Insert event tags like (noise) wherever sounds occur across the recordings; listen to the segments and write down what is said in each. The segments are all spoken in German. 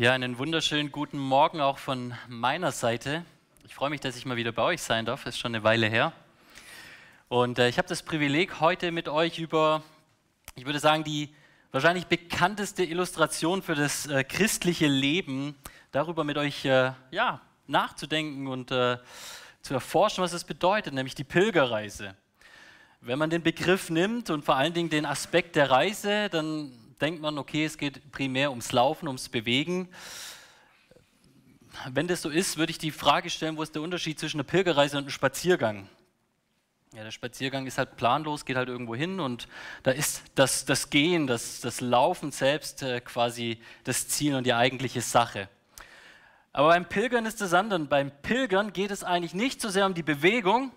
Ja, einen wunderschönen guten Morgen auch von meiner Seite. Ich freue mich, dass ich mal wieder bei euch sein darf. Ist schon eine Weile her. Und äh, ich habe das Privileg, heute mit euch über, ich würde sagen, die wahrscheinlich bekannteste Illustration für das äh, christliche Leben, darüber mit euch äh, ja, nachzudenken und äh, zu erforschen, was es bedeutet, nämlich die Pilgerreise. Wenn man den Begriff nimmt und vor allen Dingen den Aspekt der Reise, dann denkt man, okay, es geht primär ums Laufen, ums Bewegen. Wenn das so ist, würde ich die Frage stellen, wo ist der Unterschied zwischen einer Pilgerreise und einem Spaziergang? Ja, der Spaziergang ist halt planlos, geht halt irgendwo hin und da ist das, das Gehen, das, das Laufen selbst äh, quasi das Ziel und die eigentliche Sache. Aber beim Pilgern ist es anders. Beim Pilgern geht es eigentlich nicht so sehr um die Bewegung,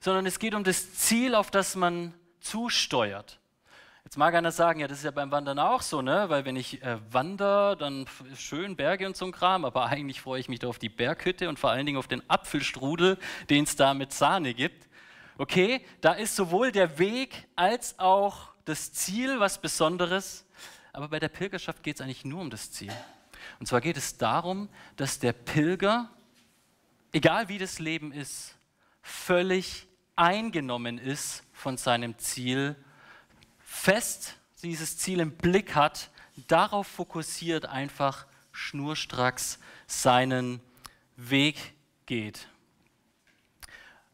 sondern es geht um das Ziel, auf das man zusteuert. Jetzt mag einer sagen, ja, das ist ja beim Wandern auch so, ne? weil wenn ich äh, wandere, dann schön Berge und so ein Kram, aber eigentlich freue ich mich da auf die Berghütte und vor allen Dingen auf den Apfelstrudel, den es da mit Sahne gibt. Okay, da ist sowohl der Weg als auch das Ziel was Besonderes, aber bei der Pilgerschaft geht es eigentlich nur um das Ziel. Und zwar geht es darum, dass der Pilger, egal wie das Leben ist, völlig eingenommen ist von seinem Ziel fest dieses Ziel im Blick hat, darauf fokussiert, einfach schnurstracks seinen Weg geht.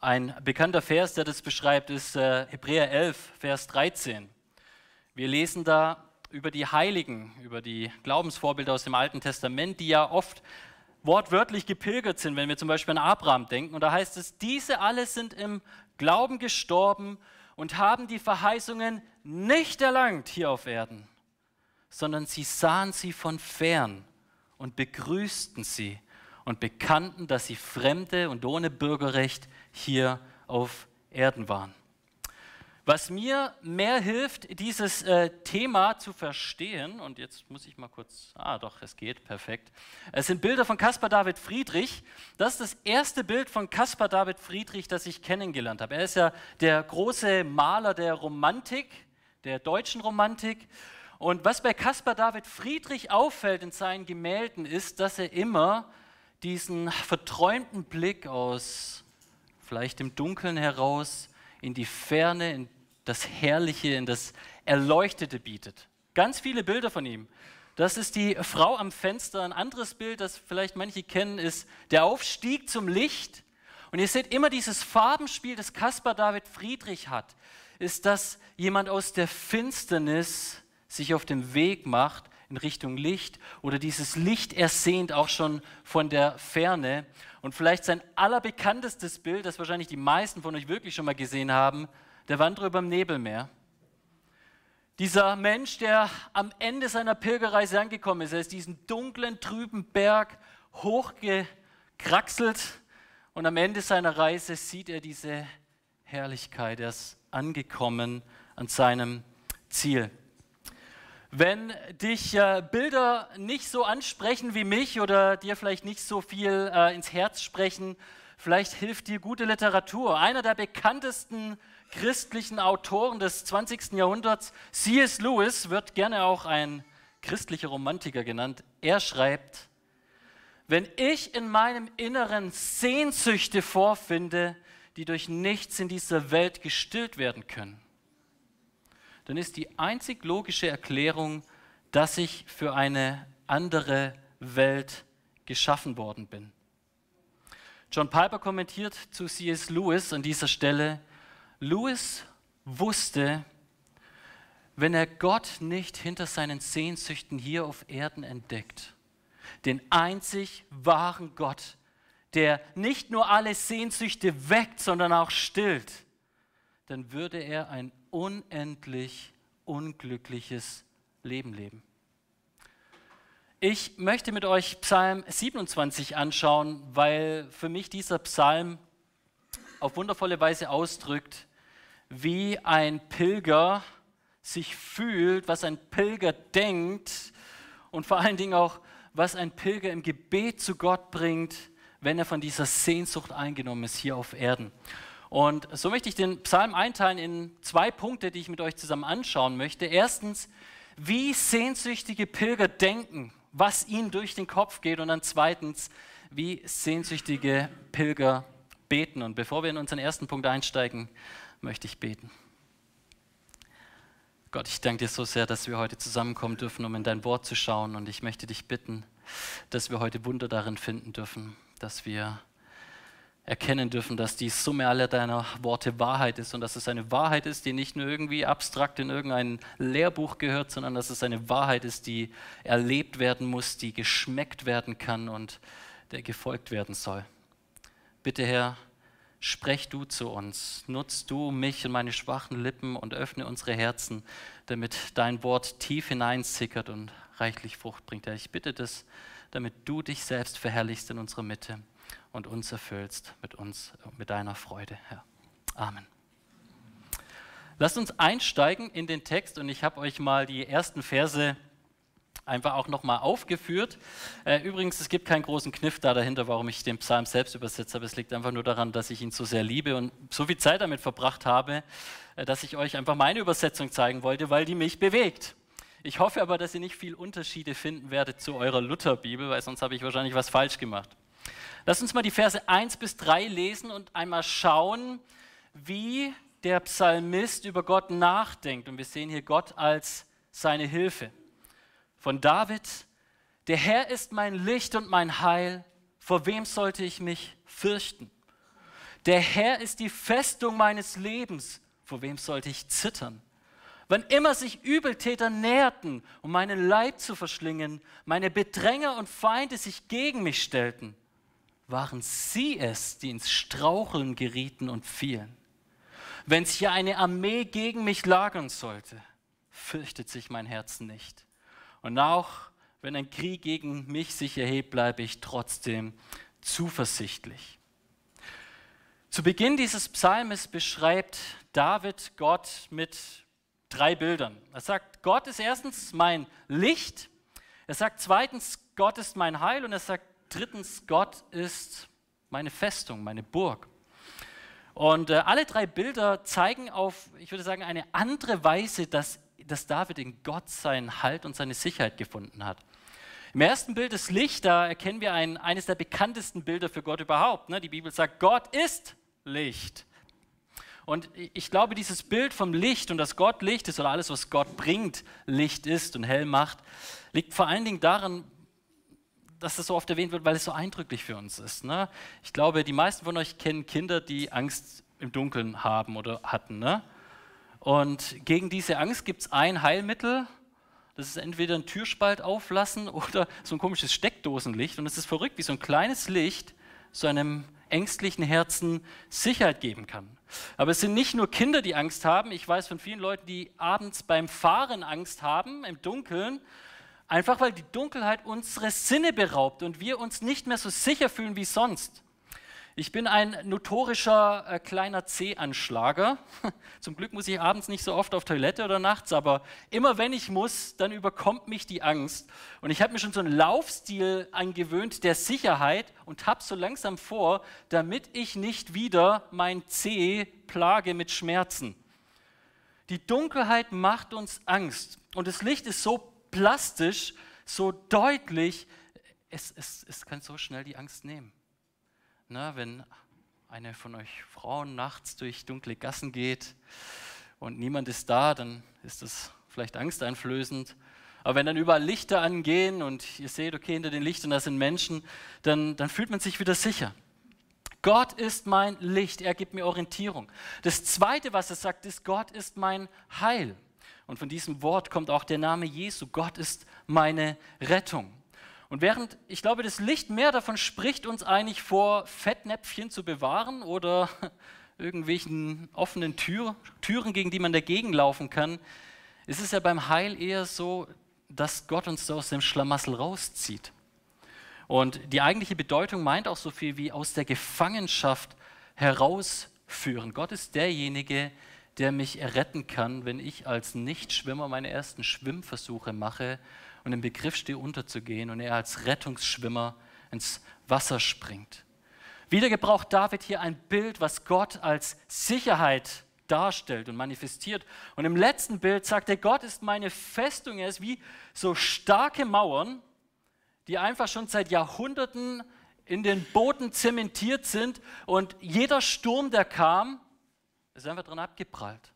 Ein bekannter Vers, der das beschreibt, ist äh, Hebräer 11, Vers 13. Wir lesen da über die Heiligen, über die Glaubensvorbilder aus dem Alten Testament, die ja oft wortwörtlich gepilgert sind, wenn wir zum Beispiel an Abraham denken. Und da heißt es, diese alle sind im Glauben gestorben und haben die Verheißungen nicht erlangt hier auf Erden, sondern sie sahen sie von fern und begrüßten sie und bekannten, dass sie Fremde und ohne Bürgerrecht hier auf Erden waren. Was mir mehr hilft, dieses äh, Thema zu verstehen, und jetzt muss ich mal kurz, ah doch, es geht, perfekt. Es sind Bilder von Caspar David Friedrich. Das ist das erste Bild von Caspar David Friedrich, das ich kennengelernt habe. Er ist ja der große Maler der Romantik, der deutschen Romantik. Und was bei Caspar David Friedrich auffällt in seinen Gemälden, ist, dass er immer diesen verträumten Blick aus vielleicht dem Dunkeln heraus in die Ferne, in das Herrliche, in das Erleuchtete bietet. Ganz viele Bilder von ihm. Das ist die Frau am Fenster. Ein anderes Bild, das vielleicht manche kennen, ist der Aufstieg zum Licht. Und ihr seht immer dieses Farbenspiel, das Caspar David Friedrich hat, ist, dass jemand aus der Finsternis sich auf den Weg macht in Richtung Licht oder dieses Licht ersehnt auch schon von der Ferne. Und vielleicht sein allerbekanntestes Bild, das wahrscheinlich die meisten von euch wirklich schon mal gesehen haben, der Wanderer über dem Nebelmeer. Dieser Mensch, der am Ende seiner Pilgerreise angekommen ist, er ist diesen dunklen, trüben Berg hochgekraxelt und am Ende seiner Reise sieht er diese Herrlichkeit. Er ist angekommen an seinem Ziel. Wenn dich äh, Bilder nicht so ansprechen wie mich oder dir vielleicht nicht so viel äh, ins Herz sprechen, vielleicht hilft dir gute Literatur. Einer der bekanntesten christlichen Autoren des 20. Jahrhunderts, C.S. Lewis, wird gerne auch ein christlicher Romantiker genannt. Er schreibt, wenn ich in meinem Inneren Sehnsüchte vorfinde, die durch nichts in dieser Welt gestillt werden können, dann ist die einzig logische Erklärung, dass ich für eine andere Welt geschaffen worden bin. John Piper kommentiert zu C.S. Lewis an dieser Stelle, Lewis wusste, wenn er Gott nicht hinter seinen Sehnsüchten hier auf Erden entdeckt, den einzig wahren Gott, der nicht nur alle Sehnsüchte weckt, sondern auch stillt, dann würde er ein unendlich unglückliches Leben leben. Ich möchte mit euch Psalm 27 anschauen, weil für mich dieser Psalm auf wundervolle Weise ausdrückt, wie ein Pilger sich fühlt, was ein Pilger denkt und vor allen Dingen auch, was ein Pilger im Gebet zu Gott bringt, wenn er von dieser Sehnsucht eingenommen ist hier auf Erden. Und so möchte ich den Psalm einteilen in zwei Punkte, die ich mit euch zusammen anschauen möchte. Erstens, wie sehnsüchtige Pilger denken, was ihnen durch den Kopf geht und dann zweitens, wie sehnsüchtige Pilger beten. Und bevor wir in unseren ersten Punkt einsteigen, möchte ich beten. Gott, ich danke dir so sehr, dass wir heute zusammenkommen dürfen, um in dein Wort zu schauen. Und ich möchte dich bitten, dass wir heute Wunder darin finden dürfen, dass wir erkennen dürfen, dass die Summe aller deiner Worte Wahrheit ist und dass es eine Wahrheit ist, die nicht nur irgendwie abstrakt in irgendein Lehrbuch gehört, sondern dass es eine Wahrheit ist, die erlebt werden muss, die geschmeckt werden kann und der gefolgt werden soll. Bitte Herr, sprech du zu uns, nutz du mich und meine schwachen Lippen und öffne unsere Herzen, damit dein Wort tief hineinsickert und reichlich Frucht bringt. Herr, ich bitte das, damit du dich selbst verherrlichst in unserer Mitte und uns erfüllst mit uns, mit deiner Freude, Herr. Amen. Lasst uns einsteigen in den Text und ich habe euch mal die ersten Verse einfach auch nochmal aufgeführt. Äh, übrigens, es gibt keinen großen Kniff da dahinter, warum ich den Psalm selbst übersetzt habe. Es liegt einfach nur daran, dass ich ihn so sehr liebe und so viel Zeit damit verbracht habe, äh, dass ich euch einfach meine Übersetzung zeigen wollte, weil die mich bewegt. Ich hoffe aber, dass ihr nicht viel Unterschiede finden werdet zu eurer Lutherbibel, weil sonst habe ich wahrscheinlich was falsch gemacht. Lass uns mal die Verse 1 bis 3 lesen und einmal schauen, wie der Psalmist über Gott nachdenkt. Und wir sehen hier Gott als seine Hilfe. Von David, der Herr ist mein Licht und mein Heil, vor wem sollte ich mich fürchten? Der Herr ist die Festung meines Lebens, vor wem sollte ich zittern? Wann immer sich Übeltäter näherten, um meinen Leib zu verschlingen, meine Bedränger und Feinde sich gegen mich stellten, waren sie es, die ins Straucheln gerieten und fielen. Wenn sich eine Armee gegen mich lagern sollte, fürchtet sich mein Herz nicht. Und auch wenn ein Krieg gegen mich sich erhebt, bleibe ich trotzdem zuversichtlich. Zu Beginn dieses Psalmes beschreibt David Gott mit drei Bildern. Er sagt, Gott ist erstens mein Licht, er sagt zweitens, Gott ist mein Heil und er sagt drittens, Gott ist meine Festung, meine Burg. Und äh, alle drei Bilder zeigen auf, ich würde sagen, eine andere Weise, dass, dass David in Gott seinen Halt und seine Sicherheit gefunden hat. Im ersten Bild das Licht, da erkennen wir ein, eines der bekanntesten Bilder für Gott überhaupt. Ne? Die Bibel sagt, Gott ist Licht. Und ich glaube, dieses Bild vom Licht und dass Gott Licht ist oder alles, was Gott bringt, Licht ist und hell macht, liegt vor allen Dingen daran, dass das so oft erwähnt wird, weil es so eindrücklich für uns ist. Ne? Ich glaube, die meisten von euch kennen Kinder, die Angst im Dunkeln haben oder hatten. Ne? Und gegen diese Angst gibt es ein Heilmittel. Das ist entweder ein Türspalt auflassen oder so ein komisches Steckdosenlicht. Und es ist verrückt, wie so ein kleines Licht so einem ängstlichen Herzen Sicherheit geben kann. Aber es sind nicht nur Kinder, die Angst haben. Ich weiß von vielen Leuten, die abends beim Fahren Angst haben, im Dunkeln, Einfach weil die Dunkelheit unsere Sinne beraubt und wir uns nicht mehr so sicher fühlen wie sonst. Ich bin ein notorischer äh, kleiner C-Anschlager. (laughs) Zum Glück muss ich abends nicht so oft auf Toilette oder nachts, aber immer wenn ich muss, dann überkommt mich die Angst. Und ich habe mir schon so einen Laufstil angewöhnt der Sicherheit und habe so langsam vor, damit ich nicht wieder mein C plage mit Schmerzen. Die Dunkelheit macht uns Angst und das Licht ist so plastisch, so deutlich, es, es, es kann so schnell die Angst nehmen. Na, wenn eine von euch Frauen nachts durch dunkle Gassen geht und niemand ist da, dann ist das vielleicht angsteinflößend. Aber wenn dann überall Lichter angehen und ihr seht, okay, hinter den Lichtern, da sind Menschen, dann, dann fühlt man sich wieder sicher. Gott ist mein Licht, er gibt mir Orientierung. Das Zweite, was er sagt, ist, Gott ist mein Heil. Und von diesem Wort kommt auch der Name Jesu. Gott ist meine Rettung. Und während ich glaube, das Licht mehr davon spricht, uns eigentlich vor Fettnäpfchen zu bewahren oder (laughs) irgendwelchen offenen Tür, Türen, gegen die man dagegen laufen kann, ist es ja beim Heil eher so, dass Gott uns so aus dem Schlamassel rauszieht. Und die eigentliche Bedeutung meint auch so viel wie aus der Gefangenschaft herausführen. Gott ist derjenige, der der mich erretten kann, wenn ich als Nichtschwimmer meine ersten Schwimmversuche mache und im Begriff stehe unterzugehen und er als Rettungsschwimmer ins Wasser springt. Wieder gebraucht David hier ein Bild, was Gott als Sicherheit darstellt und manifestiert. Und im letzten Bild sagt er, Gott ist meine Festung, er ist wie so starke Mauern, die einfach schon seit Jahrhunderten in den Boden zementiert sind und jeder Sturm, der kam, ist einfach dran abgeprallt.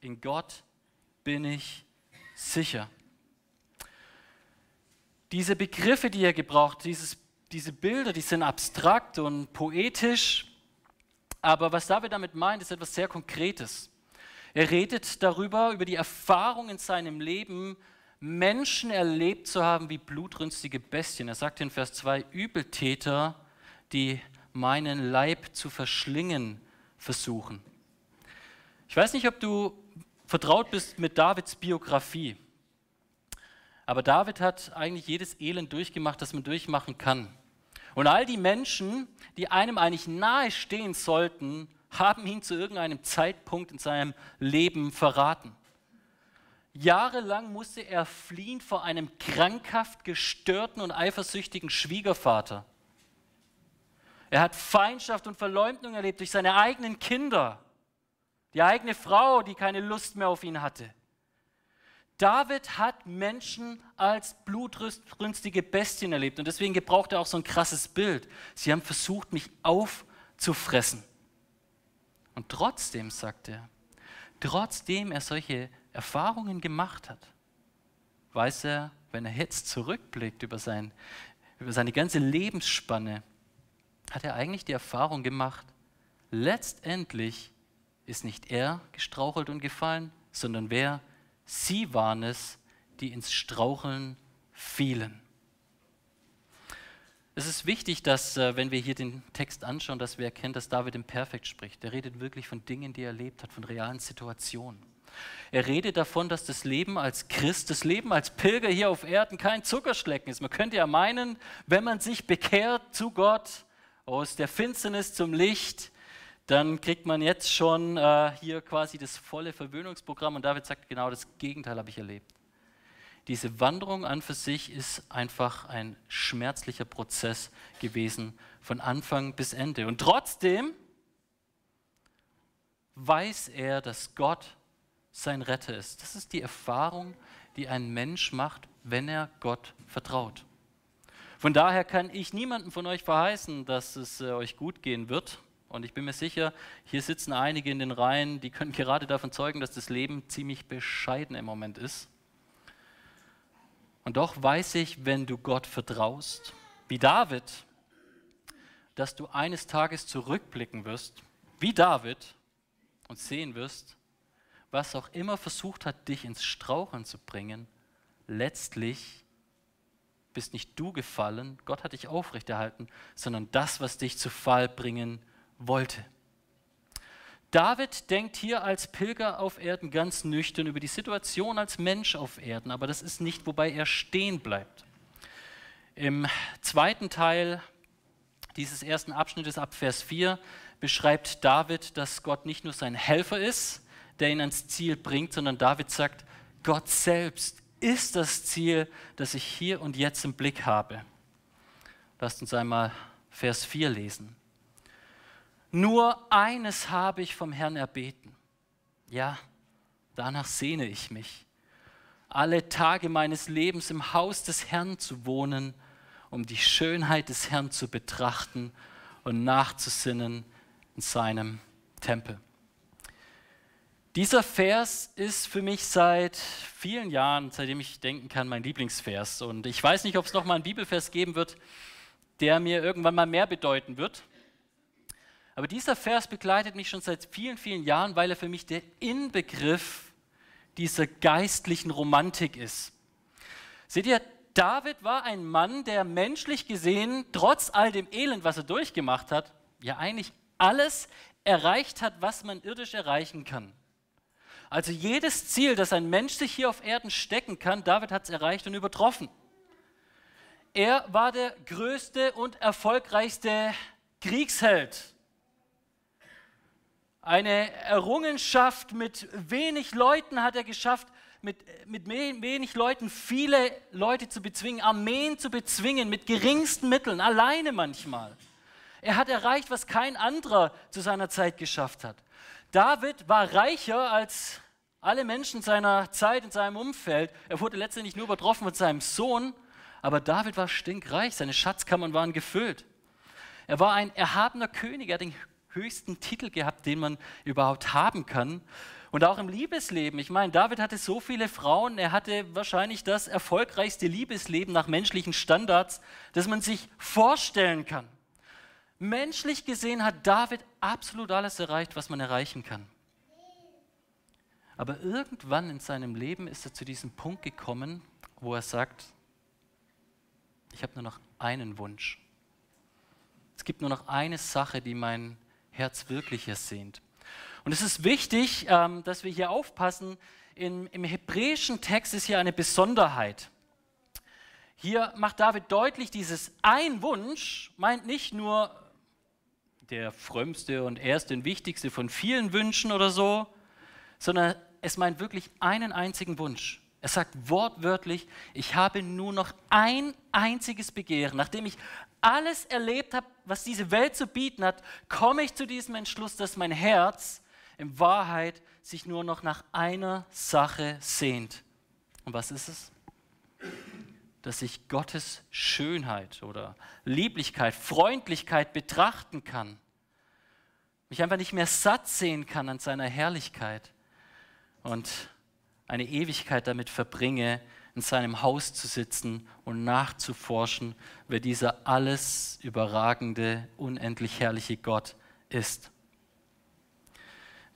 In Gott bin ich sicher. Diese Begriffe, die er gebraucht, dieses, diese Bilder, die sind abstrakt und poetisch, aber was David damit meint, ist etwas sehr Konkretes. Er redet darüber, über die Erfahrung in seinem Leben, Menschen erlebt zu haben wie blutrünstige Bestien. Er sagt in Vers 2, Übeltäter, die meinen Leib zu verschlingen versuchen. Ich weiß nicht, ob du vertraut bist mit Davids Biografie, aber David hat eigentlich jedes Elend durchgemacht, das man durchmachen kann. Und all die Menschen, die einem eigentlich nahe stehen sollten, haben ihn zu irgendeinem Zeitpunkt in seinem Leben verraten. Jahrelang musste er fliehen vor einem krankhaft gestörten und eifersüchtigen Schwiegervater. Er hat Feindschaft und Verleumdung erlebt durch seine eigenen Kinder, die eigene Frau, die keine Lust mehr auf ihn hatte. David hat Menschen als blutrünstige Bestien erlebt und deswegen gebraucht er auch so ein krasses Bild. Sie haben versucht, mich aufzufressen. Und trotzdem, sagt er, trotzdem er solche Erfahrungen gemacht hat, weiß er, wenn er jetzt zurückblickt über, sein, über seine ganze Lebensspanne, hat er eigentlich die Erfahrung gemacht, letztendlich ist nicht er gestrauchelt und gefallen, sondern wer? Sie waren es, die ins Straucheln fielen. Es ist wichtig, dass, äh, wenn wir hier den Text anschauen, dass wir erkennen, dass David im Perfekt spricht. Er redet wirklich von Dingen, die er erlebt hat, von realen Situationen. Er redet davon, dass das Leben als Christ, das Leben als Pilger hier auf Erden kein Zuckerschlecken ist. Man könnte ja meinen, wenn man sich bekehrt zu Gott, aus der Finsternis zum Licht, dann kriegt man jetzt schon äh, hier quasi das volle Verwöhnungsprogramm. Und David sagt, genau das Gegenteil habe ich erlebt. Diese Wanderung an für sich ist einfach ein schmerzlicher Prozess gewesen, von Anfang bis Ende. Und trotzdem weiß er, dass Gott sein Retter ist. Das ist die Erfahrung, die ein Mensch macht, wenn er Gott vertraut. Von daher kann ich niemandem von euch verheißen, dass es äh, euch gut gehen wird. Und ich bin mir sicher, hier sitzen einige in den Reihen, die können (laughs) gerade davon zeugen, dass das Leben ziemlich bescheiden im Moment ist. Und doch weiß ich, wenn du Gott vertraust, wie David, dass du eines Tages zurückblicken wirst, wie David, und sehen wirst, was auch immer versucht hat, dich ins Straucheln zu bringen, letztlich bist nicht du gefallen, Gott hat dich aufrechterhalten, sondern das, was dich zu Fall bringen wollte. David denkt hier als Pilger auf Erden ganz nüchtern über die Situation als Mensch auf Erden, aber das ist nicht, wobei er stehen bleibt. Im zweiten Teil dieses ersten Abschnittes ab Vers 4 beschreibt David, dass Gott nicht nur sein Helfer ist, der ihn ans Ziel bringt, sondern David sagt, Gott selbst ist das Ziel, das ich hier und jetzt im Blick habe. Lasst uns einmal Vers 4 lesen. Nur eines habe ich vom Herrn erbeten. Ja, danach sehne ich mich, alle Tage meines Lebens im Haus des Herrn zu wohnen, um die Schönheit des Herrn zu betrachten und nachzusinnen in seinem Tempel. Dieser Vers ist für mich seit vielen Jahren, seitdem ich denken kann, mein Lieblingsvers. Und ich weiß nicht, ob es noch mal einen Bibelvers geben wird, der mir irgendwann mal mehr bedeuten wird. Aber dieser Vers begleitet mich schon seit vielen, vielen Jahren, weil er für mich der Inbegriff dieser geistlichen Romantik ist. Seht ihr, David war ein Mann, der menschlich gesehen, trotz all dem Elend, was er durchgemacht hat, ja eigentlich alles erreicht hat, was man irdisch erreichen kann. Also jedes Ziel, das ein Mensch sich hier auf Erden stecken kann, David hat es erreicht und übertroffen. Er war der größte und erfolgreichste Kriegsheld. Eine Errungenschaft mit wenig Leuten hat er geschafft, mit, mit wenig Leuten viele Leute zu bezwingen, Armeen zu bezwingen, mit geringsten Mitteln, alleine manchmal. Er hat erreicht, was kein anderer zu seiner Zeit geschafft hat. David war reicher als alle Menschen seiner Zeit in seinem Umfeld. Er wurde letztendlich nur übertroffen mit seinem Sohn, Aber David war stinkreich, seine Schatzkammern waren gefüllt. Er war ein erhabener König, er hat den höchsten Titel gehabt, den man überhaupt haben kann. Und auch im Liebesleben. Ich meine, David hatte so viele Frauen, er hatte wahrscheinlich das erfolgreichste Liebesleben nach menschlichen Standards, das man sich vorstellen kann. Menschlich gesehen hat David absolut alles erreicht, was man erreichen kann. Aber irgendwann in seinem Leben ist er zu diesem Punkt gekommen, wo er sagt, ich habe nur noch einen Wunsch. Es gibt nur noch eine Sache, die mein Herz wirklich ersehnt. Und es ist wichtig, ähm, dass wir hier aufpassen. Im hebräischen Text ist hier eine Besonderheit. Hier macht David deutlich, dieses ein Wunsch meint nicht nur der frömmste und erste und wichtigste von vielen Wünschen oder so, sondern es meint wirklich einen einzigen Wunsch. Er sagt wortwörtlich, ich habe nur noch ein einziges Begehren. Nachdem ich alles erlebt habe, was diese Welt zu bieten hat, komme ich zu diesem Entschluss, dass mein Herz in Wahrheit sich nur noch nach einer Sache sehnt. Und was ist es? Dass ich Gottes Schönheit oder Lieblichkeit, Freundlichkeit betrachten kann. Mich einfach nicht mehr satt sehen kann an seiner Herrlichkeit. Und eine Ewigkeit damit verbringe, in seinem Haus zu sitzen und nachzuforschen, wer dieser alles überragende, unendlich herrliche Gott ist.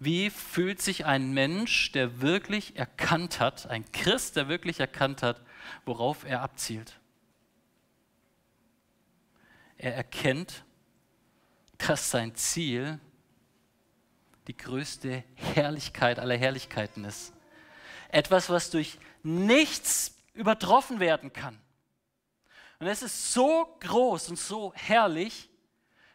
Wie fühlt sich ein Mensch, der wirklich erkannt hat, ein Christ, der wirklich erkannt hat, worauf er abzielt? Er erkennt, dass sein Ziel die größte Herrlichkeit aller Herrlichkeiten ist. Etwas, was durch nichts übertroffen werden kann. Und es ist so groß und so herrlich,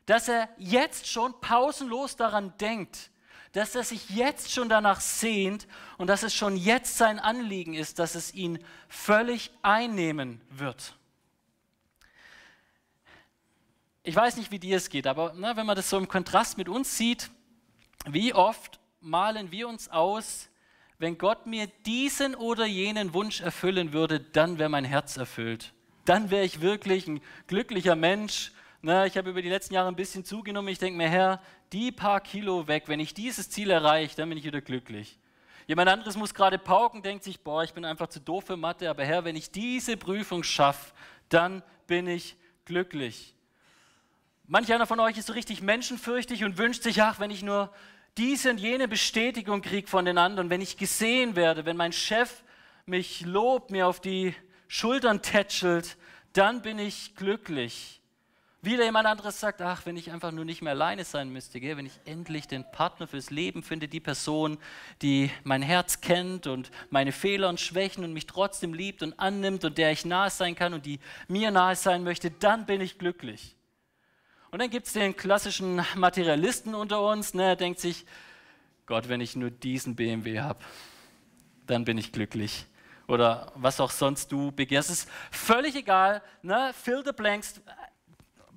dass er jetzt schon pausenlos daran denkt, dass er sich jetzt schon danach sehnt und dass es schon jetzt sein Anliegen ist, dass es ihn völlig einnehmen wird. Ich weiß nicht, wie dir es geht, aber na, wenn man das so im Kontrast mit uns sieht, wie oft malen wir uns aus, wenn Gott mir diesen oder jenen Wunsch erfüllen würde, dann wäre mein Herz erfüllt. Dann wäre ich wirklich ein glücklicher Mensch. Na, ich habe über die letzten Jahre ein bisschen zugenommen. Ich denke mir, Herr, die paar Kilo weg, wenn ich dieses Ziel erreiche, dann bin ich wieder glücklich. Jemand anderes muss gerade pauken, denkt sich, boah, ich bin einfach zu doof für Mathe, aber Herr, wenn ich diese Prüfung schaffe, dann bin ich glücklich. Manch einer von euch ist so richtig menschenfürchtig und wünscht sich, ach, wenn ich nur diese und jene Bestätigung kriege von den anderen, wenn ich gesehen werde, wenn mein Chef mich lobt, mir auf die Schultern tätschelt, dann bin ich glücklich. Wieder jemand anderes sagt, ach, wenn ich einfach nur nicht mehr alleine sein müsste, gell? wenn ich endlich den Partner fürs Leben finde, die Person, die mein Herz kennt und meine Fehler und Schwächen und mich trotzdem liebt und annimmt und der ich nahe sein kann und die mir nahe sein möchte, dann bin ich glücklich. Und dann gibt es den klassischen Materialisten unter uns, ne, der denkt sich, Gott, wenn ich nur diesen BMW habe, dann bin ich glücklich. Oder was auch sonst du begehrst. Es ist völlig egal, ne? fill the blanks,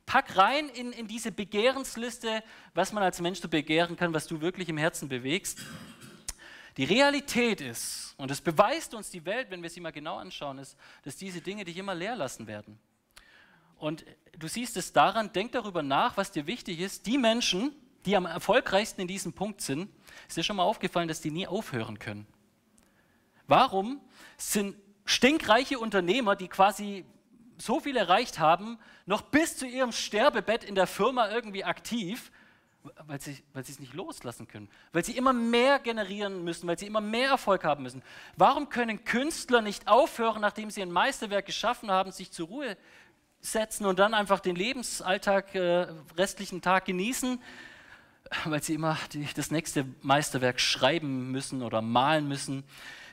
pack rein in, in diese Begehrensliste, was man als Mensch so begehren kann, was du wirklich im Herzen bewegst. Die Realität ist, und das beweist uns die Welt, wenn wir sie mal genau anschauen, ist, dass diese Dinge dich immer leer lassen werden. Und du siehst es daran, denk darüber nach, was dir wichtig ist. Die Menschen, die am erfolgreichsten in diesem Punkt sind, ist dir schon mal aufgefallen, dass die nie aufhören können. Warum sind stinkreiche Unternehmer, die quasi so viel erreicht haben, noch bis zu ihrem Sterbebett in der Firma irgendwie aktiv, weil sie, weil sie es nicht loslassen können, weil sie immer mehr generieren müssen, weil sie immer mehr Erfolg haben müssen. Warum können Künstler nicht aufhören, nachdem sie ein Meisterwerk geschaffen haben, sich zur Ruhe setzen und dann einfach den Lebensalltag, äh, restlichen Tag genießen, weil sie immer die, das nächste Meisterwerk schreiben müssen oder malen müssen.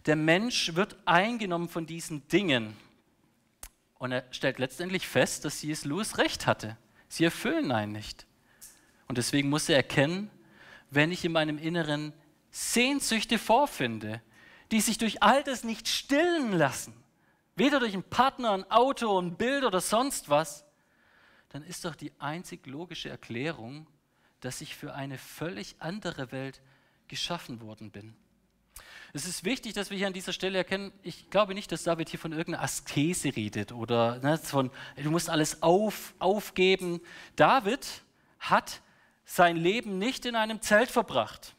Der Mensch wird eingenommen von diesen Dingen und er stellt letztendlich fest, dass C.S. Lewis recht hatte. Sie erfüllen einen nicht. Und deswegen muss er erkennen, wenn ich in meinem Inneren Sehnsüchte vorfinde, die sich durch all das nicht stillen lassen, weder durch einen Partner, ein Auto, ein Bild oder sonst was, dann ist doch die einzig logische Erklärung, dass ich für eine völlig andere Welt geschaffen worden bin. Es ist wichtig, dass wir hier an dieser Stelle erkennen, ich glaube nicht, dass David hier von irgendeiner Askese redet oder ne, von, du musst alles auf, aufgeben. David hat sein Leben nicht in einem Zelt verbracht.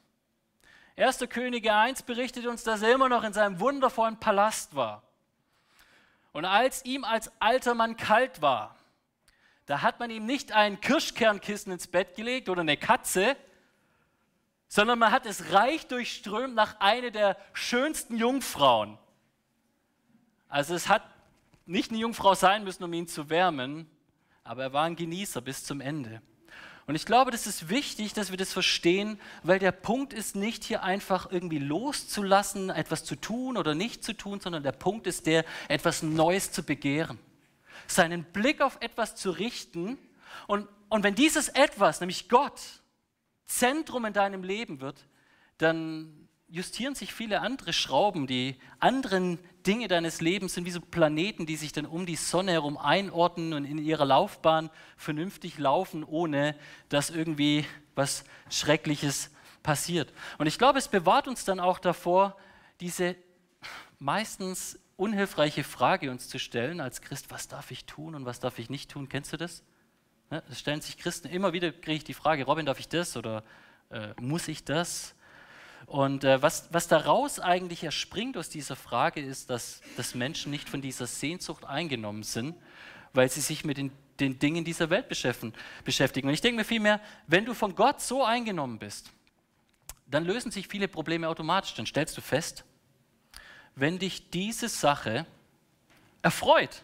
1. Könige 1 berichtet uns, dass er immer noch in seinem wundervollen Palast war. Und als ihm als alter Mann kalt war, da hat man ihm nicht ein Kirschkernkissen ins Bett gelegt oder eine Katze, sondern man hat es reich durchströmt nach einer der schönsten Jungfrauen. Also es hat nicht eine Jungfrau sein müssen, um ihn zu wärmen, aber er war ein Genießer bis zum Ende. Und ich glaube, das ist wichtig, dass wir das verstehen, weil der Punkt ist nicht hier einfach irgendwie loszulassen, etwas zu tun oder nicht zu tun, sondern der Punkt ist der, etwas Neues zu begehren, seinen Blick auf etwas zu richten. Und, und wenn dieses etwas, nämlich Gott, Zentrum in deinem Leben wird, dann justieren sich viele andere Schrauben. Die anderen Dinge deines Lebens sind wie so Planeten, die sich dann um die Sonne herum einordnen und in ihrer Laufbahn vernünftig laufen, ohne dass irgendwie was Schreckliches passiert. Und ich glaube, es bewahrt uns dann auch davor, diese meistens unhilfreiche Frage uns zu stellen als Christ, was darf ich tun und was darf ich nicht tun? Kennst du das? Es stellen sich Christen immer wieder, kriege ich die Frage, Robin, darf ich das oder äh, muss ich das? Und äh, was, was daraus eigentlich erspringt aus dieser Frage ist, dass, dass Menschen nicht von dieser Sehnsucht eingenommen sind, weil sie sich mit den, den Dingen dieser Welt beschäftigen. Und ich denke mir vielmehr, wenn du von Gott so eingenommen bist, dann lösen sich viele Probleme automatisch. Dann stellst du fest, wenn dich diese Sache erfreut,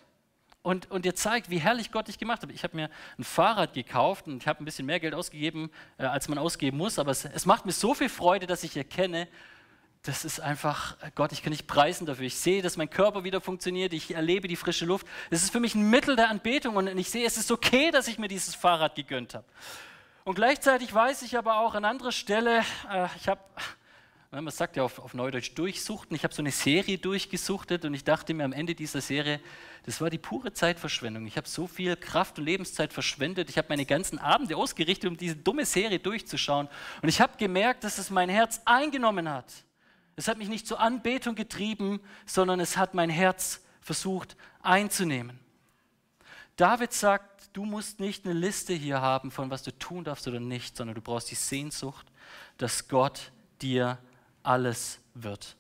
und, und dir zeigt, wie herrlich Gott dich gemacht hat. Ich habe mir ein Fahrrad gekauft und ich habe ein bisschen mehr Geld ausgegeben, äh, als man ausgeben muss, aber es, es macht mir so viel Freude, dass ich erkenne, das ist einfach, Gott, ich kann nicht preisen dafür. Ich sehe, dass mein Körper wieder funktioniert, ich erlebe die frische Luft. Es ist für mich ein Mittel der Anbetung und ich sehe, es ist okay, dass ich mir dieses Fahrrad gegönnt habe. Und gleichzeitig weiß ich aber auch an anderer Stelle, äh, ich habe man sagt ja auf, auf Neudeutsch durchsuchten. Ich habe so eine Serie durchgesuchtet und ich dachte mir am Ende dieser Serie, das war die pure Zeitverschwendung. Ich habe so viel Kraft und Lebenszeit verschwendet. Ich habe meine ganzen Abende ausgerichtet, um diese dumme Serie durchzuschauen. Und ich habe gemerkt, dass es mein Herz eingenommen hat. Es hat mich nicht zur Anbetung getrieben, sondern es hat mein Herz versucht einzunehmen. David sagt, du musst nicht eine Liste hier haben von was du tun darfst oder nicht, sondern du brauchst die Sehnsucht, dass Gott dir alles wird.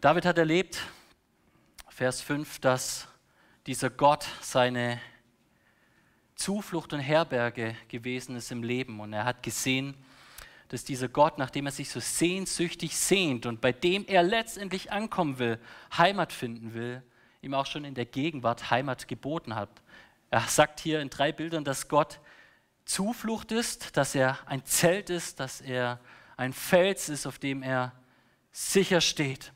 David hat erlebt, Vers 5, dass dieser Gott seine Zuflucht und Herberge gewesen ist im Leben. Und er hat gesehen, dass dieser Gott, nachdem er sich so sehnsüchtig sehnt und bei dem er letztendlich ankommen will, Heimat finden will, ihm auch schon in der Gegenwart Heimat geboten hat. Er sagt hier in drei Bildern, dass Gott Zuflucht ist, dass er ein Zelt ist, dass er ein Fels ist, auf dem er sicher steht.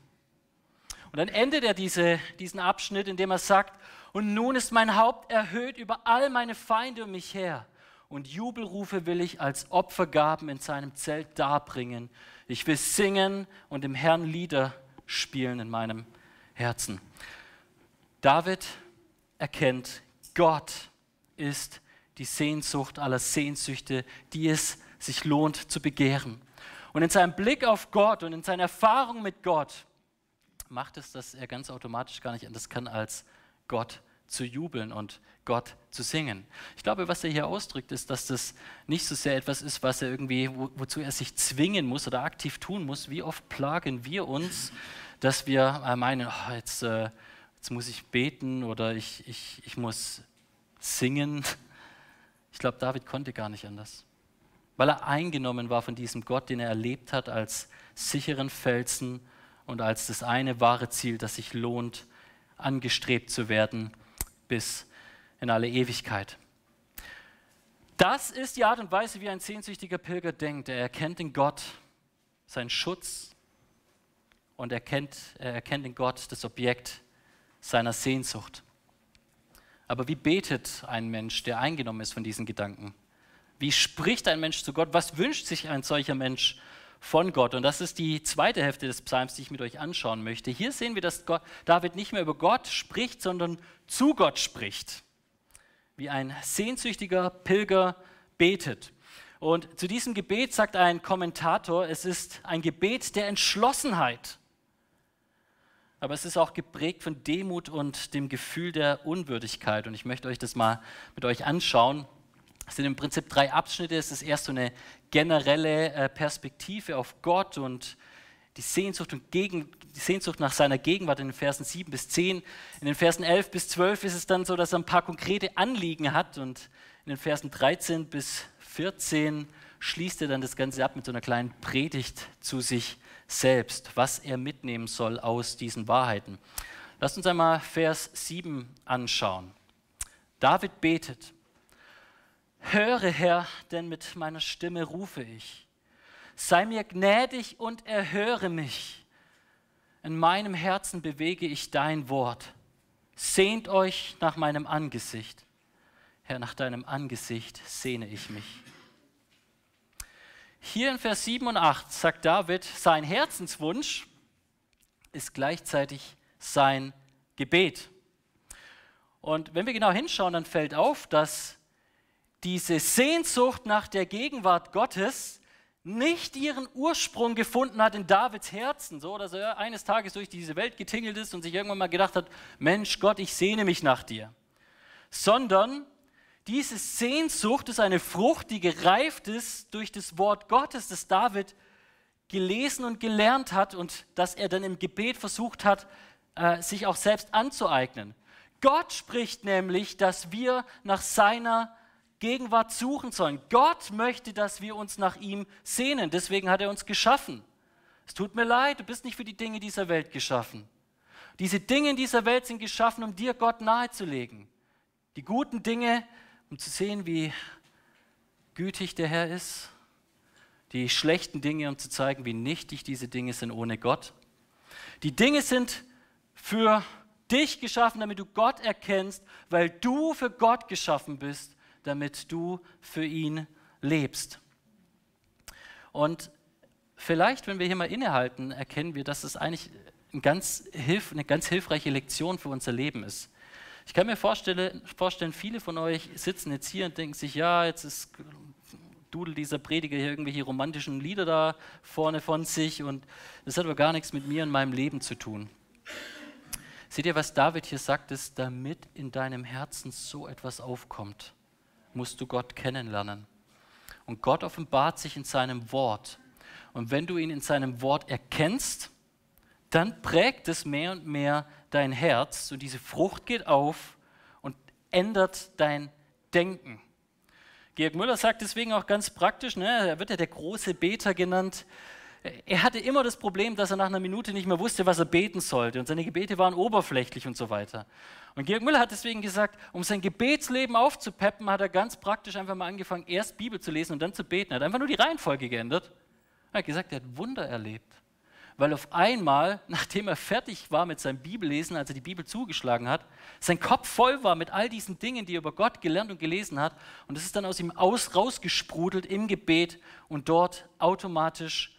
Und dann endet er diese, diesen Abschnitt, indem er sagt, und nun ist mein Haupt erhöht über all meine Feinde um mich her. Und Jubelrufe will ich als Opfergaben in seinem Zelt darbringen. Ich will singen und dem Herrn Lieder spielen in meinem Herzen. David erkennt, Gott ist die Sehnsucht aller Sehnsüchte, die es sich lohnt zu begehren. Und in seinem Blick auf Gott und in seiner Erfahrung mit Gott macht es, dass er ganz automatisch gar nicht anders kann, als Gott zu jubeln und Gott zu singen. Ich glaube, was er hier ausdrückt, ist, dass das nicht so sehr etwas ist, was er irgendwie, wo, wozu er sich zwingen muss oder aktiv tun muss. Wie oft plagen wir uns, dass wir äh, meinen, oh, jetzt, äh, jetzt muss ich beten oder ich, ich, ich muss singen ich glaube, David konnte gar nicht anders, weil er eingenommen war von diesem Gott, den er erlebt hat als sicheren Felsen und als das eine wahre Ziel, das sich lohnt, angestrebt zu werden bis in alle Ewigkeit. Das ist die Art und Weise, wie ein sehnsüchtiger Pilger denkt. Er erkennt in Gott seinen Schutz und er erkennt, er erkennt in Gott das Objekt seiner Sehnsucht. Aber wie betet ein Mensch, der eingenommen ist von diesen Gedanken? Wie spricht ein Mensch zu Gott? Was wünscht sich ein solcher Mensch von Gott? Und das ist die zweite Hälfte des Psalms, die ich mit euch anschauen möchte. Hier sehen wir, dass Gott, David nicht mehr über Gott spricht, sondern zu Gott spricht. Wie ein sehnsüchtiger Pilger betet. Und zu diesem Gebet sagt ein Kommentator, es ist ein Gebet der Entschlossenheit. Aber es ist auch geprägt von Demut und dem Gefühl der Unwürdigkeit. Und ich möchte euch das mal mit euch anschauen. Es sind im Prinzip drei Abschnitte. Es ist erst so eine generelle äh, Perspektive auf Gott und die Sehnsucht, und gegen, die Sehnsucht nach seiner Gegenwart in den Versen 7 bis 10. In den Versen 11 bis 12 ist es dann so, dass er ein paar konkrete Anliegen hat. Und in den Versen 13 bis 14 schließt er dann das Ganze ab mit so einer kleinen Predigt zu sich selbst, was er mitnehmen soll aus diesen Wahrheiten. Lasst uns einmal Vers 7 anschauen. David betet, Höre Herr, denn mit meiner Stimme rufe ich. Sei mir gnädig und erhöre mich. In meinem Herzen bewege ich dein Wort. Sehnt euch nach meinem Angesicht. Herr, nach deinem Angesicht sehne ich mich. Hier in Vers 7 und 8 sagt David, sein Herzenswunsch ist gleichzeitig sein Gebet. Und wenn wir genau hinschauen, dann fällt auf, dass diese Sehnsucht nach der Gegenwart Gottes nicht ihren Ursprung gefunden hat in Davids Herzen, so dass er eines Tages durch diese Welt getingelt ist und sich irgendwann mal gedacht hat, Mensch Gott, ich sehne mich nach dir, sondern diese Sehnsucht ist eine Frucht, die gereift ist durch das Wort Gottes, das David gelesen und gelernt hat und das er dann im Gebet versucht hat, äh, sich auch selbst anzueignen. Gott spricht nämlich, dass wir nach seiner Gegenwart suchen sollen. Gott möchte, dass wir uns nach ihm sehnen. Deswegen hat er uns geschaffen. Es tut mir leid, du bist nicht für die Dinge dieser Welt geschaffen. Diese Dinge in dieser Welt sind geschaffen, um dir Gott nahezulegen. Die guten Dinge um zu sehen, wie gütig der Herr ist, die schlechten Dinge, um zu zeigen, wie nichtig diese Dinge sind ohne Gott. Die Dinge sind für dich geschaffen, damit du Gott erkennst, weil du für Gott geschaffen bist, damit du für ihn lebst. Und vielleicht, wenn wir hier mal innehalten, erkennen wir, dass es eigentlich eine ganz, eine ganz hilfreiche Lektion für unser Leben ist. Ich kann mir vorstellen, viele von euch sitzen jetzt hier und denken sich, ja, jetzt ist Dudel dieser Prediger hier irgendwelche romantischen Lieder da vorne von sich und das hat aber gar nichts mit mir und meinem Leben zu tun. Seht ihr, was David hier sagt, ist, damit in deinem Herzen so etwas aufkommt, musst du Gott kennenlernen. Und Gott offenbart sich in seinem Wort. Und wenn du ihn in seinem Wort erkennst, dann prägt es mehr und mehr dein Herz und diese Frucht geht auf und ändert dein Denken. Georg Müller sagt deswegen auch ganz praktisch, ne, er wird ja der große Beter genannt. Er hatte immer das Problem, dass er nach einer Minute nicht mehr wusste, was er beten sollte. Und seine Gebete waren oberflächlich und so weiter. Und Georg Müller hat deswegen gesagt, um sein Gebetsleben aufzupeppen, hat er ganz praktisch einfach mal angefangen, erst Bibel zu lesen und dann zu beten. Er hat einfach nur die Reihenfolge geändert. Er hat gesagt, er hat Wunder erlebt weil auf einmal, (laughs) nachdem er fertig war mit seinem Bibellesen, als er die Bibel zugeschlagen hat, sein Kopf voll war mit all diesen Dingen, die er über Gott gelernt und gelesen hat. Und es ist dann aus ihm aus, rausgesprudelt im Gebet und dort automatisch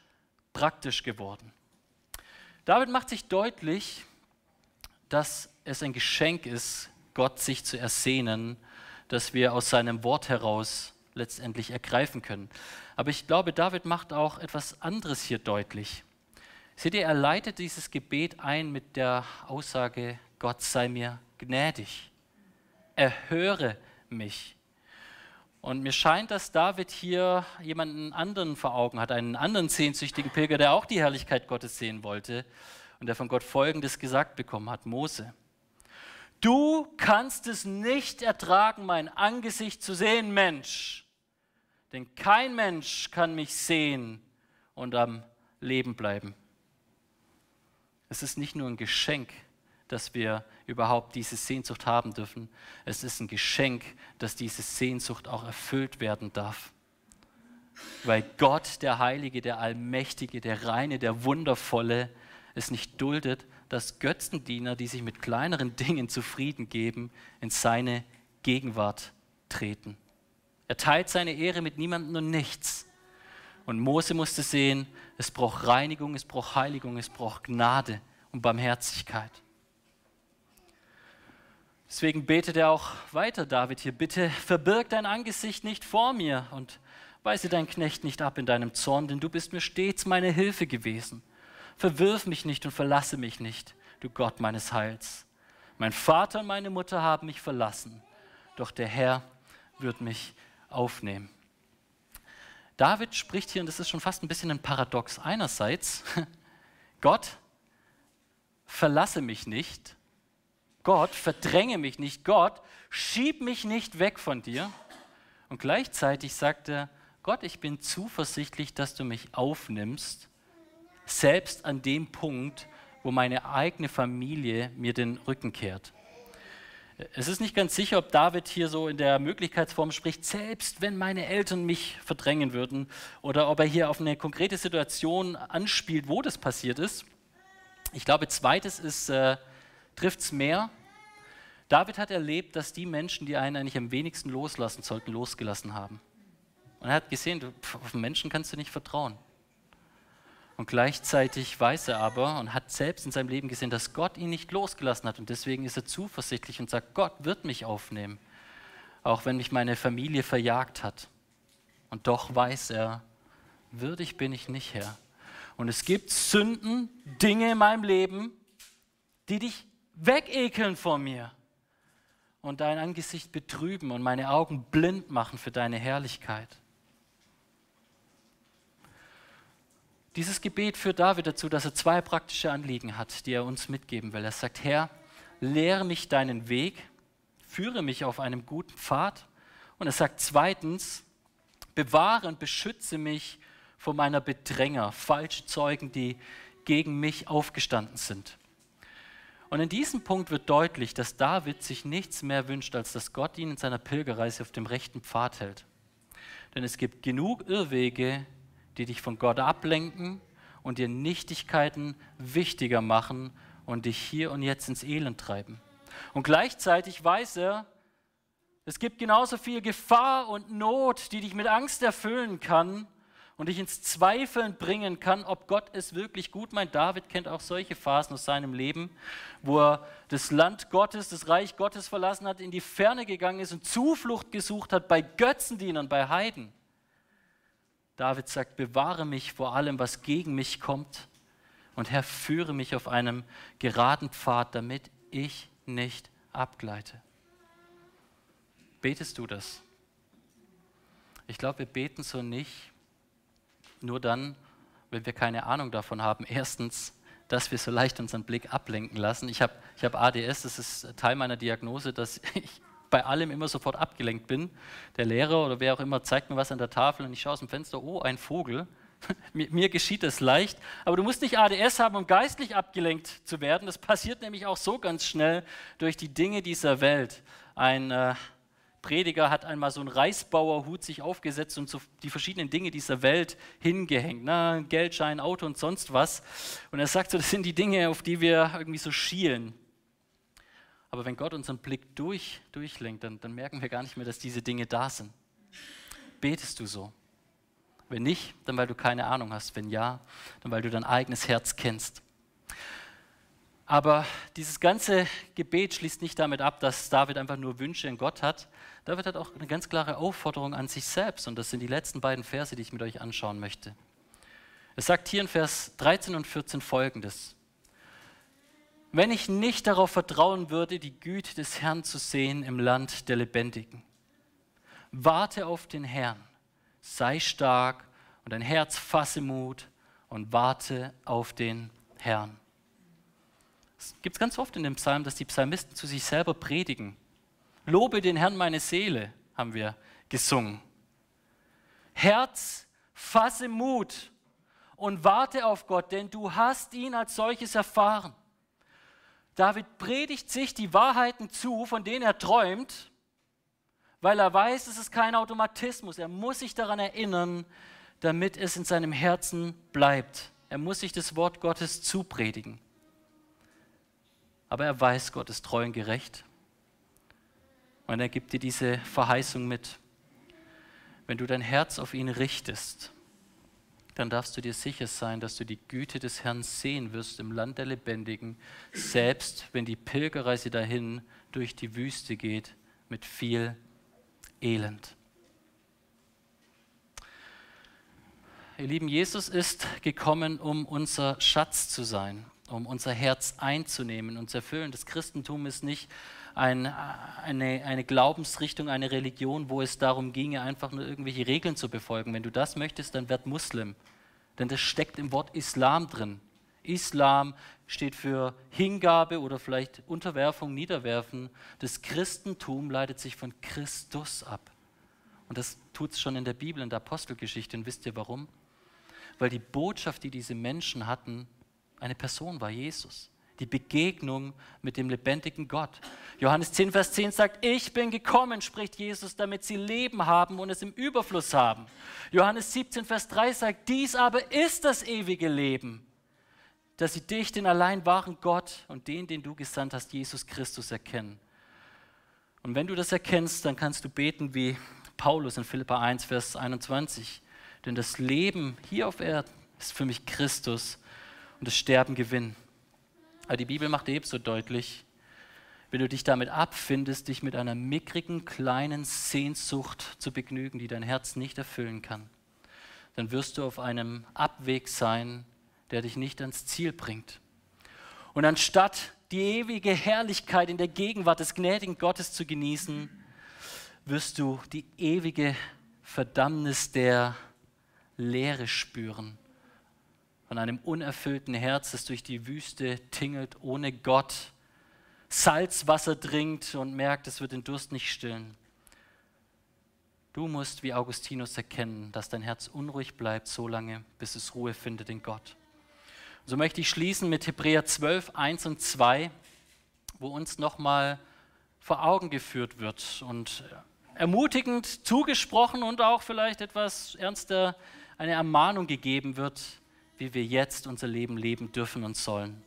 praktisch geworden. David macht sich deutlich, dass es ein Geschenk ist, Gott sich zu ersehnen, dass wir aus seinem Wort heraus letztendlich ergreifen können. Aber ich glaube, David macht auch etwas anderes hier deutlich. Seht ihr, er leitet dieses Gebet ein mit der Aussage, Gott sei mir gnädig. Erhöre mich. Und mir scheint, dass David hier jemanden anderen vor Augen hat, einen anderen sehnsüchtigen Pilger, der auch die Herrlichkeit Gottes sehen wollte und der von Gott Folgendes gesagt bekommen hat, Mose. Du kannst es nicht ertragen, mein Angesicht zu sehen, Mensch. Denn kein Mensch kann mich sehen und am Leben bleiben. Es ist nicht nur ein Geschenk, dass wir überhaupt diese Sehnsucht haben dürfen. Es ist ein Geschenk, dass diese Sehnsucht auch erfüllt werden darf. Weil Gott, der Heilige, der Allmächtige, der Reine, der Wundervolle, es nicht duldet, dass Götzendiener, die sich mit kleineren (laughs) Dingen zufrieden geben, in seine Gegenwart treten. Er teilt seine Ehre mit niemandem und nichts. Und Mose musste sehen, es braucht Reinigung, es braucht Heiligung, es braucht Gnade und Barmherzigkeit. Deswegen betet er auch weiter, David hier, bitte verbirg dein Angesicht nicht vor mir. Und Weise deinen Knecht nicht ab in deinem Zorn, denn du bist mir stets meine Hilfe gewesen. Verwirf mich nicht und verlasse mich nicht, du Gott meines Heils. Mein Vater und meine Mutter haben mich verlassen, doch der Herr wird mich aufnehmen. David spricht hier, und das ist schon fast ein bisschen ein Paradox. Einerseits, (laughs) Gott, verlasse mich nicht. Gott, verdränge mich nicht. Gott, schieb mich nicht weg von dir. Und gleichzeitig sagt er, Gott, ich bin zuversichtlich, dass du mich aufnimmst, selbst an dem Punkt, wo meine eigene Familie mir den Rücken kehrt. Es ist nicht ganz sicher, ob David hier so in der Möglichkeitsform spricht, selbst wenn meine Eltern mich verdrängen würden, oder ob er hier auf eine konkrete Situation anspielt, wo das passiert ist. Ich glaube, zweites äh, trifft es mehr. David hat erlebt, dass die Menschen, die einen eigentlich am wenigsten loslassen sollten, losgelassen haben. Und er hat gesehen, auf Menschen kannst du nicht vertrauen. Und gleichzeitig weiß er aber und hat selbst in seinem Leben gesehen, dass Gott ihn nicht losgelassen hat. Und deswegen ist er zuversichtlich und sagt, Gott wird mich aufnehmen, auch wenn mich meine Familie verjagt hat. Und doch weiß er, würdig bin ich nicht, Herr. Und es gibt Sünden, Dinge in meinem Leben, die dich wegekeln vor mir und dein Angesicht betrüben und meine Augen blind machen für deine Herrlichkeit. Dieses Gebet führt David dazu, dass er zwei praktische Anliegen hat, die er uns mitgeben will. Er sagt, Herr, lehre mich deinen Weg, führe mich auf einem guten Pfad. Und er sagt zweitens, bewahre und beschütze mich vor meiner Bedränger, falsche Zeugen, die gegen mich aufgestanden sind. Und in diesem Punkt wird deutlich, dass David sich nichts mehr wünscht, als dass Gott ihn in seiner Pilgerreise auf dem rechten Pfad hält. Denn es gibt genug Irrwege, die dich von Gott ablenken und dir Nichtigkeiten wichtiger machen und dich hier und jetzt ins Elend treiben. Und gleichzeitig weiß er, es gibt genauso viel Gefahr und Not, die dich mit Angst erfüllen kann und dich ins Zweifeln bringen kann, ob Gott es wirklich gut meint. David kennt auch solche Phasen aus seinem Leben, wo er das Land Gottes, das Reich Gottes verlassen hat, in die Ferne gegangen ist und Zuflucht gesucht hat bei Götzendienern, bei Heiden. David sagt, bewahre mich vor allem, was gegen mich kommt und Herr, führe mich auf einem geraden Pfad, damit ich nicht abgleite. Betest du das? Ich glaube, wir beten so nicht, nur dann, wenn wir keine Ahnung davon haben. Erstens, dass wir so leicht unseren Blick ablenken lassen. Ich habe ich hab ADS, das ist Teil meiner Diagnose, dass (laughs) ich bei allem immer sofort abgelenkt bin. Der Lehrer oder wer auch immer zeigt mir was an der Tafel und ich schaue aus dem Fenster, oh, ein Vogel. (laughs) mir, mir, geschieht das leicht. Aber du musst nicht ADS haben, um geistlich abgelenkt zu werden. Das passiert nämlich auch so ganz schnell durch die Dinge dieser Welt. Ein äh, Prediger hat einmal so einen Reisbauerhut sich aufgesetzt und so die verschiedenen Dinge dieser Welt hingehängt. Ne? Geldschein, Auto und sonst was. Und er sagt so, das sind die Dinge, auf die wir irgendwie so schielen. Aber wenn Gott unseren Blick durch, durchlenkt, dann, dann merken wir gar nicht mehr, dass diese Dinge da sind. Betest du so? Wenn nicht, dann weil du keine Ahnung hast. Wenn ja, dann weil du dein eigenes Herz kennst. Aber dieses ganze Gebet schließt nicht damit ab, dass David einfach nur Wünsche in Gott hat. David hat auch eine ganz klare Aufforderung an sich selbst. Und das sind die letzten beiden Verse, die ich mit euch anschauen möchte. Es sagt hier in Vers 13 und 14 folgendes wenn ich nicht darauf vertrauen würde, die Güte des Herrn zu sehen im Land der Lebendigen. Warte auf den Herrn, sei stark und dein Herz fasse Mut und warte auf den Herrn. Es gibt ganz oft in dem Psalm, dass die Psalmisten zu sich selber predigen. Lobe den Herrn meine Seele, haben wir gesungen. Herz, fasse Mut und warte auf Gott, denn du hast ihn als solches erfahren. David predigt sich die Wahrheiten zu, von denen er träumt, weil er weiß, es ist kein Automatismus. Er muss sich daran erinnern, damit es in seinem Herzen bleibt. Er muss sich das Wort Gottes zupredigen. Aber er weiß, Gott ist treu und gerecht. Und er gibt dir diese Verheißung mit. Wenn du dein Herz auf ihn richtest, dann darfst du dir sicher sein, dass du die Güte des Herrn sehen wirst im Land der Lebendigen, selbst wenn die Pilgerreise dahin durch die Wüste geht mit viel Elend. Ihr Lieben, Jesus ist gekommen, um unser Schatz zu sein, um unser Herz einzunehmen und zu erfüllen. Das Christentum ist nicht ein, eine, eine Glaubensrichtung, eine Religion, wo es darum ginge, einfach nur irgendwelche Regeln zu befolgen. Wenn du das möchtest, dann werd Muslim. Denn das steckt im Wort Islam drin. Islam steht für Hingabe oder vielleicht Unterwerfung, Niederwerfen. Das Christentum leitet sich von Christus ab. Und das tut es schon in der Bibel, in der Apostelgeschichte. Und wisst ihr warum? Weil die Botschaft, die diese Menschen hatten, eine Person war, Jesus. Die Begegnung mit dem lebendigen Gott. Johannes 10, Vers 10 sagt, ich bin gekommen, spricht Jesus, damit sie Leben haben und es im Überfluss haben. Johannes 17, Vers 3 sagt, dies aber ist das ewige Leben, dass sie dich, den allein wahren Gott und den, den du gesandt hast, Jesus Christus, erkennen. Und wenn du das erkennst, dann kannst du beten wie Paulus in Philippa 1, Vers 21. Denn das Leben hier auf Erden ist für mich Christus und das Sterben Gewinn. Aber die Bibel macht ebenso deutlich, wenn du dich damit abfindest, dich mit einer mickrigen kleinen Sehnsucht zu begnügen, die dein Herz nicht erfüllen kann, dann wirst du auf einem Abweg sein, der dich nicht ans Ziel bringt. Und anstatt die ewige Herrlichkeit in der Gegenwart des gnädigen Gottes zu genießen, wirst du die ewige Verdammnis der Leere spüren von einem unerfüllten Herz, das durch die Wüste tingelt ohne Gott, Salzwasser trinkt und merkt, es wird den Durst nicht stillen. Du musst wie Augustinus erkennen, dass dein Herz unruhig bleibt, so lange, bis es Ruhe findet in Gott. so möchte ich schließen mit Hebräer 12, 1 und 2, wo uns nochmal vor Augen geführt wird und ermutigend zugesprochen und auch vielleicht etwas ernster eine Ermahnung gegeben wird, wie wir jetzt unser Leben leben dürfen und sollen.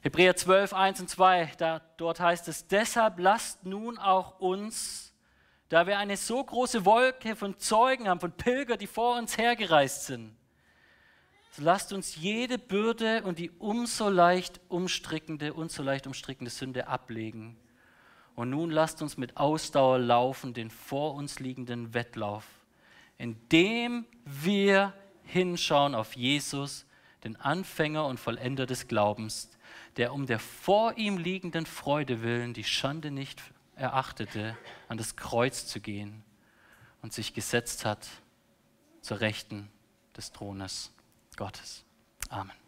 Hebräer 12, 1 und 2, da, dort heißt es, deshalb lasst nun auch uns, da wir eine so große Wolke von Zeugen haben, von Pilgern, die vor uns hergereist sind, so lasst uns jede Bürde und die umso leicht umstrickende, und so leicht umstrickende Sünde ablegen. Und nun lasst uns mit Ausdauer laufen den vor uns liegenden Wettlauf, indem wir hinschauen auf Jesus, den Anfänger und Vollender des Glaubens, der um der vor ihm liegenden Freude willen die Schande nicht erachtete, an das Kreuz zu gehen und sich gesetzt hat zur Rechten des Thrones Gottes. Amen.